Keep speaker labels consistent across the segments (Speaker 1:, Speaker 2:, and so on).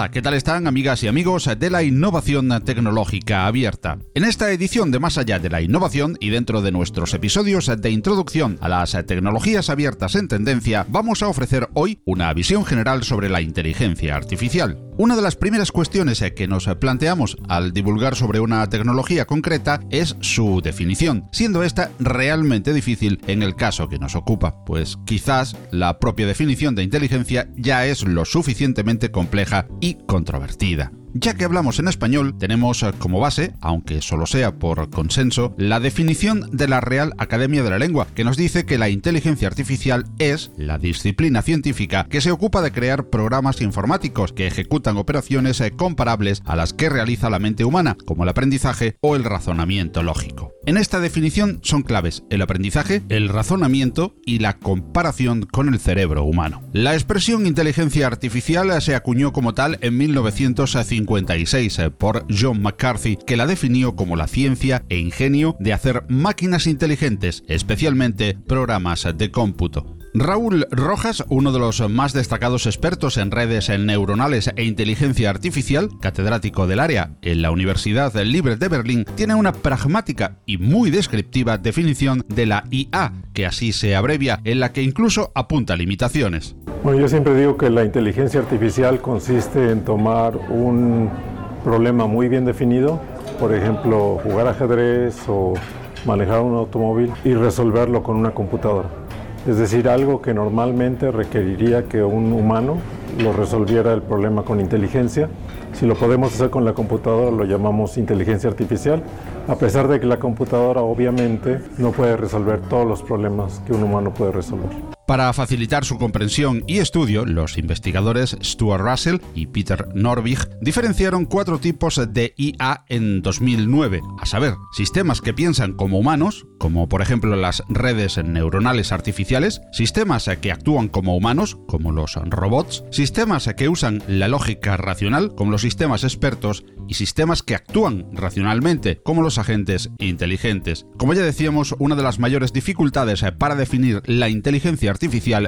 Speaker 1: Hola, ¿qué tal están amigas y amigos de la innovación tecnológica abierta? En esta edición de Más allá de la innovación y dentro de nuestros episodios de introducción a las tecnologías abiertas en tendencia, vamos a ofrecer hoy una visión general sobre la inteligencia artificial. Una de las primeras cuestiones que nos planteamos al divulgar sobre una tecnología concreta es su definición, siendo esta realmente difícil en el caso que nos ocupa, pues quizás la propia definición de inteligencia ya es lo suficientemente compleja y controvertida. Ya que hablamos en español, tenemos eh, como base, aunque solo sea por consenso, la definición de la Real Academia de la Lengua, que nos dice que la inteligencia artificial es la disciplina científica que se ocupa de crear programas informáticos que ejecutan operaciones eh, comparables a las que realiza la mente humana, como el aprendizaje o el razonamiento lógico. En esta definición son claves el aprendizaje, el razonamiento y la comparación con el cerebro humano. La expresión inteligencia artificial se acuñó como tal en 1950 eh, por John McCarthy, que la definió como la ciencia e ingenio de hacer máquinas inteligentes, especialmente programas de cómputo. Raúl Rojas, uno de los más destacados expertos en redes neuronales e inteligencia artificial, catedrático del área en la Universidad Libre de Berlín, tiene una pragmática y muy descriptiva definición de la IA, que así se abrevia, en la que incluso apunta limitaciones.
Speaker 2: Bueno, yo siempre digo que la inteligencia artificial consiste en tomar un problema muy bien definido, por ejemplo, jugar ajedrez o manejar un automóvil y resolverlo con una computadora. Es decir, algo que normalmente requeriría que un humano lo resolviera el problema con inteligencia. Si lo podemos hacer con la computadora, lo llamamos inteligencia artificial, a pesar de que la computadora obviamente no puede resolver todos los problemas que un humano puede resolver.
Speaker 1: Para facilitar su comprensión y estudio, los investigadores Stuart Russell y Peter Norvig diferenciaron cuatro tipos de IA en 2009, a saber, sistemas que piensan como humanos, como por ejemplo las redes neuronales artificiales, sistemas que actúan como humanos, como los robots, sistemas que usan la lógica racional, como los sistemas expertos, y sistemas que actúan racionalmente, como los agentes inteligentes. Como ya decíamos, una de las mayores dificultades para definir la inteligencia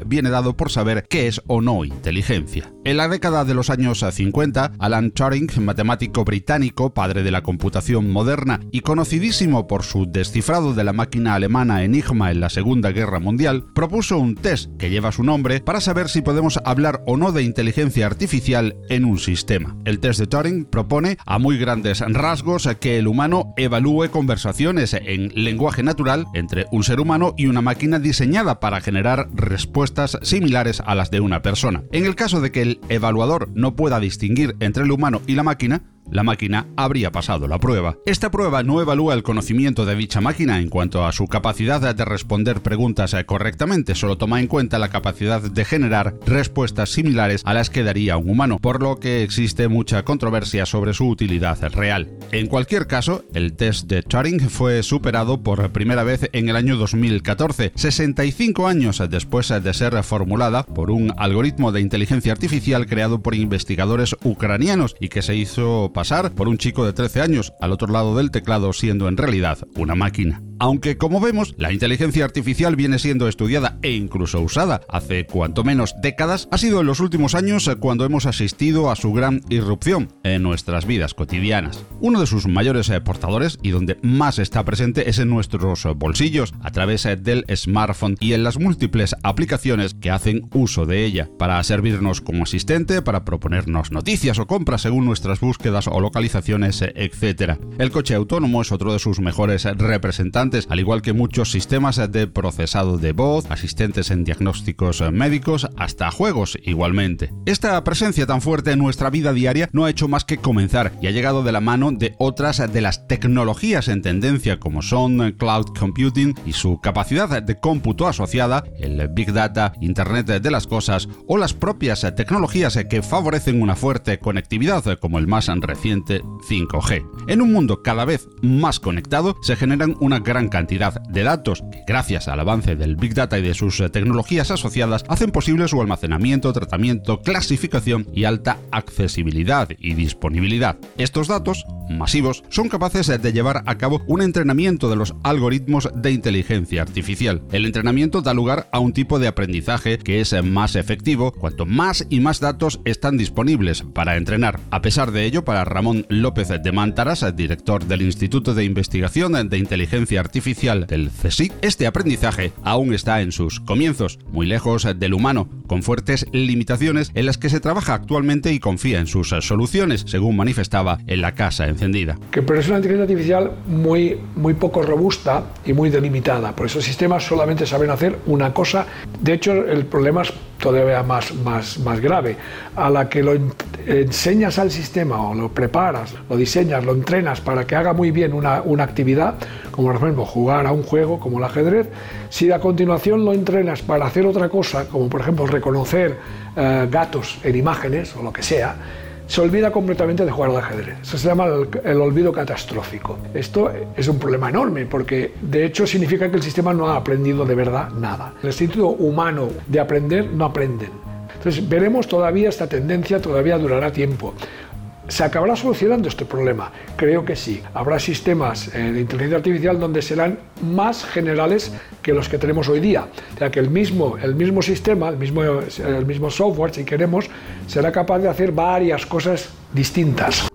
Speaker 1: viene dado por saber qué es o no inteligencia. En la década de los años 50, Alan Turing, matemático británico, padre de la computación moderna y conocidísimo por su descifrado de la máquina alemana Enigma en la Segunda Guerra Mundial, propuso un test que lleva su nombre para saber si podemos hablar o no de inteligencia artificial en un sistema. El test de Turing propone a muy grandes rasgos que el humano evalúe conversaciones en lenguaje natural entre un ser humano y una máquina diseñada para generar respuestas similares a las de una persona. En el caso de que el evaluador no pueda distinguir entre el humano y la máquina, la máquina habría pasado la prueba. Esta prueba no evalúa el conocimiento de dicha máquina en cuanto a su capacidad de responder preguntas correctamente, solo toma en cuenta la capacidad de generar respuestas similares a las que daría un humano, por lo que existe mucha controversia sobre su utilidad real. En cualquier caso, el test de Turing fue superado por primera vez en el año 2014, 65 años después de ser formulada por un algoritmo de inteligencia artificial creado por investigadores ucranianos y que se hizo pasar por un chico de 13 años al otro lado del teclado siendo en realidad una máquina. Aunque como vemos, la inteligencia artificial viene siendo estudiada e incluso usada hace cuanto menos décadas, ha sido en los últimos años cuando hemos asistido a su gran irrupción en nuestras vidas cotidianas. Uno de sus mayores eh, portadores y donde más está presente es en nuestros bolsillos, a través eh, del smartphone y en las múltiples aplicaciones que hacen uso de ella, para servirnos como asistente, para proponernos noticias o compras según nuestras búsquedas o localizaciones, eh, etc. El coche autónomo es otro de sus mejores representantes al igual que muchos sistemas de procesado de voz, asistentes en diagnósticos médicos, hasta juegos igualmente. Esta presencia tan fuerte en nuestra vida diaria no ha hecho más que comenzar y ha llegado de la mano de otras de las tecnologías en tendencia como son cloud computing y su capacidad de cómputo asociada, el big data, internet de las cosas o las propias tecnologías que favorecen una fuerte conectividad como el más reciente 5G. En un mundo cada vez más conectado se generan una gran cantidad de datos que gracias al avance del big data y de sus tecnologías asociadas hacen posible su almacenamiento, tratamiento, clasificación y alta accesibilidad y disponibilidad. Estos datos masivos son capaces de llevar a cabo un entrenamiento de los algoritmos de inteligencia artificial. El entrenamiento da lugar a un tipo de aprendizaje que es más efectivo cuanto más y más datos están disponibles para entrenar. A pesar de ello, para Ramón López de Mántaras, director del Instituto de Investigación de Inteligencia Artificial del CSIC, este aprendizaje aún está en sus comienzos, muy lejos del humano, con fuertes limitaciones en las que se trabaja actualmente y confía en sus soluciones, según manifestaba en la casa encendida.
Speaker 3: Que pero es una inteligencia artificial muy, muy poco robusta y muy delimitada. Por eso los sistemas solamente saben hacer una cosa. De hecho, el problema es todavía más, más, más grave. A la que lo enseñas al sistema o lo preparas, lo diseñas, lo entrenas para que haga muy bien una, actividad, como por ejemplo jugar a un juego como el ajedrez, si a continuación lo entrenas para hacer otra cosa, como por ejemplo reconocer eh, gatos en imágenes o lo que sea, se olvida completamente de jugar al ajedrez. Eso se llama el, olvido catastrófico. Esto es un problema enorme porque de hecho significa que el sistema no ha aprendido de verdad nada. El instinto humano de aprender no aprenden. Entonces veremos todavía esta tendencia, todavía durará tiempo. ¿Se acabará solucionando este problema? Creo que sí. Habrá sistemas eh, de inteligencia artificial donde serán más generales que los que tenemos hoy día. O sea que el mismo, el mismo sistema, el mismo, el mismo software, si queremos, será capaz de hacer varias cosas distintas.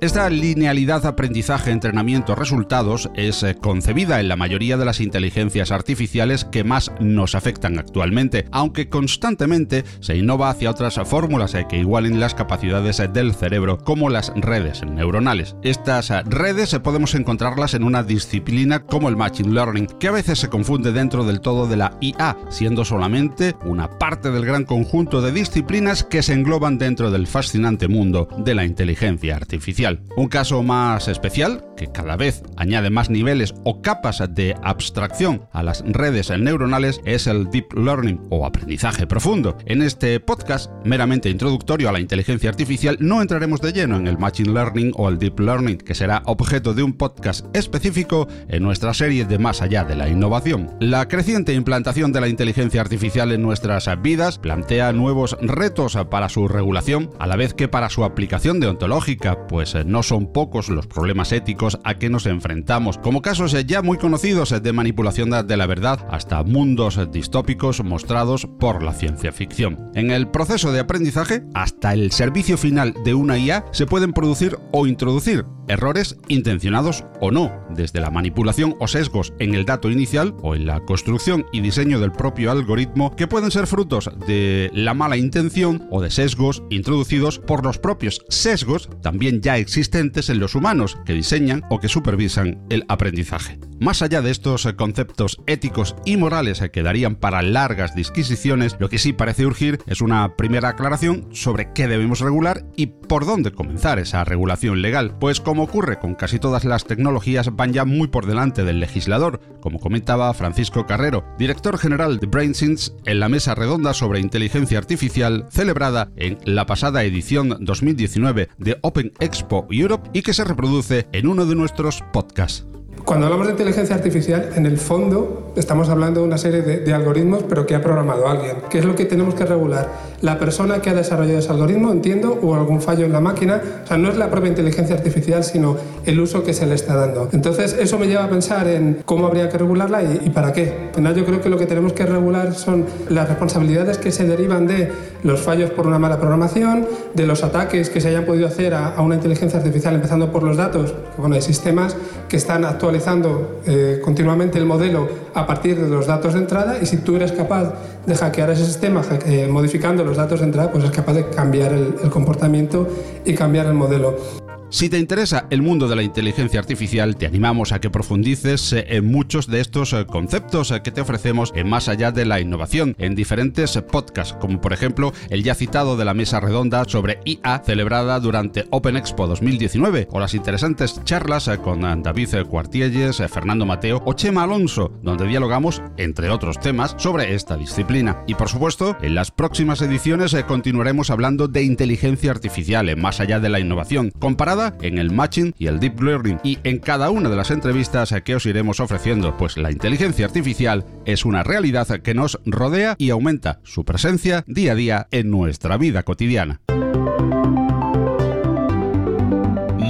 Speaker 1: Esta linealidad aprendizaje, entrenamiento, resultados es eh, concebida en la mayoría de las inteligencias artificiales que más nos afectan actualmente, aunque constantemente se innova hacia otras fórmulas eh, que igualen las capacidades eh, del cerebro, como las redes neuronales. Estas redes podemos encontrarlas en una disciplina como el Machine Learning, que a veces se confunde dentro del todo de la IA, siendo solamente una parte del gran conjunto de disciplinas que se engloban dentro del fascinante mundo de la inteligencia artificial. Un caso más especial, que cada vez añade más niveles o capas de abstracción a las redes neuronales, es el Deep Learning o aprendizaje profundo. En este podcast, meramente introductorio a la inteligencia artificial, no entraremos de lleno en el Machine Learning o el Deep Learning, que será objeto de un podcast específico en nuestra serie de Más allá de la innovación. La creciente implantación de la inteligencia artificial en nuestras vidas plantea nuevos retos para su regulación, a la vez que para su aplicación deontológica, pues no son pocos los problemas éticos a que nos enfrentamos, como casos ya muy conocidos de manipulación de la verdad hasta mundos distópicos mostrados por la ciencia ficción. En el proceso de aprendizaje, hasta el servicio final de una IA se pueden producir o introducir errores intencionados o no, desde la manipulación o sesgos en el dato inicial o en la construcción y diseño del propio algoritmo que pueden ser frutos de la mala intención o de sesgos introducidos por los propios sesgos también ya existentes en los humanos que diseñan o que supervisan el aprendizaje. Más allá de estos conceptos éticos y morales que darían para largas disquisiciones, lo que sí parece urgir es una primera aclaración sobre qué debemos regular y por dónde comenzar esa regulación legal, pues como ocurre con casi todas las tecnologías van ya muy por delante del legislador, como comentaba Francisco Carrero, director general de BrainSense en la mesa redonda sobre inteligencia artificial celebrada en la pasada edición 2019 de Open Expo Europe y que se reproduce en uno de nuestros podcasts.
Speaker 4: Cuando hablamos de inteligencia artificial, en el fondo estamos hablando de una serie de, algoritmos, pero que ha programado alguien. ¿Qué es lo que tenemos que regular? La persona que ha desarrollado ese algoritmo, entiendo, o algún fallo en la máquina. O sea, no es la propia inteligencia artificial, sino el uso que se le está dando. Entonces, eso me lleva a pensar en cómo habría que regularla y, para qué. Al final, yo creo que lo que tenemos que regular son las responsabilidades que se derivan de los fallos por una mala programación, de los ataques que se hayan podido hacer a, a una inteligencia artificial, empezando por los datos. Que, bueno, hay sistemas que están actualizando eh, continuamente el modelo a partir de los datos de entrada y si tú eres capaz de hackear ese sistema eh, modificando los datos de entrada, pues es capaz de cambiar el, el comportamiento y cambiar el modelo.
Speaker 1: Si te interesa el mundo de la inteligencia artificial, te animamos a que profundices eh, en muchos de estos eh, conceptos eh, que te ofrecemos en Más allá de la innovación, en diferentes podcasts, como por ejemplo el ya citado de la mesa redonda sobre IA celebrada durante Open Expo 2019, o las interesantes charlas con David Cuartielles, Fernando Mateo o Chema Alonso, donde dialogamos, entre otros temas, sobre esta disciplina. Y por supuesto, en las próximas ediciones continuaremos hablando de inteligencia artificial en Más allá de la innovación, en el matching y el deep learning y en cada una de las entrevistas que os iremos ofreciendo, pues la inteligencia artificial es una realidad que nos rodea y aumenta su presencia día a día en nuestra vida cotidiana.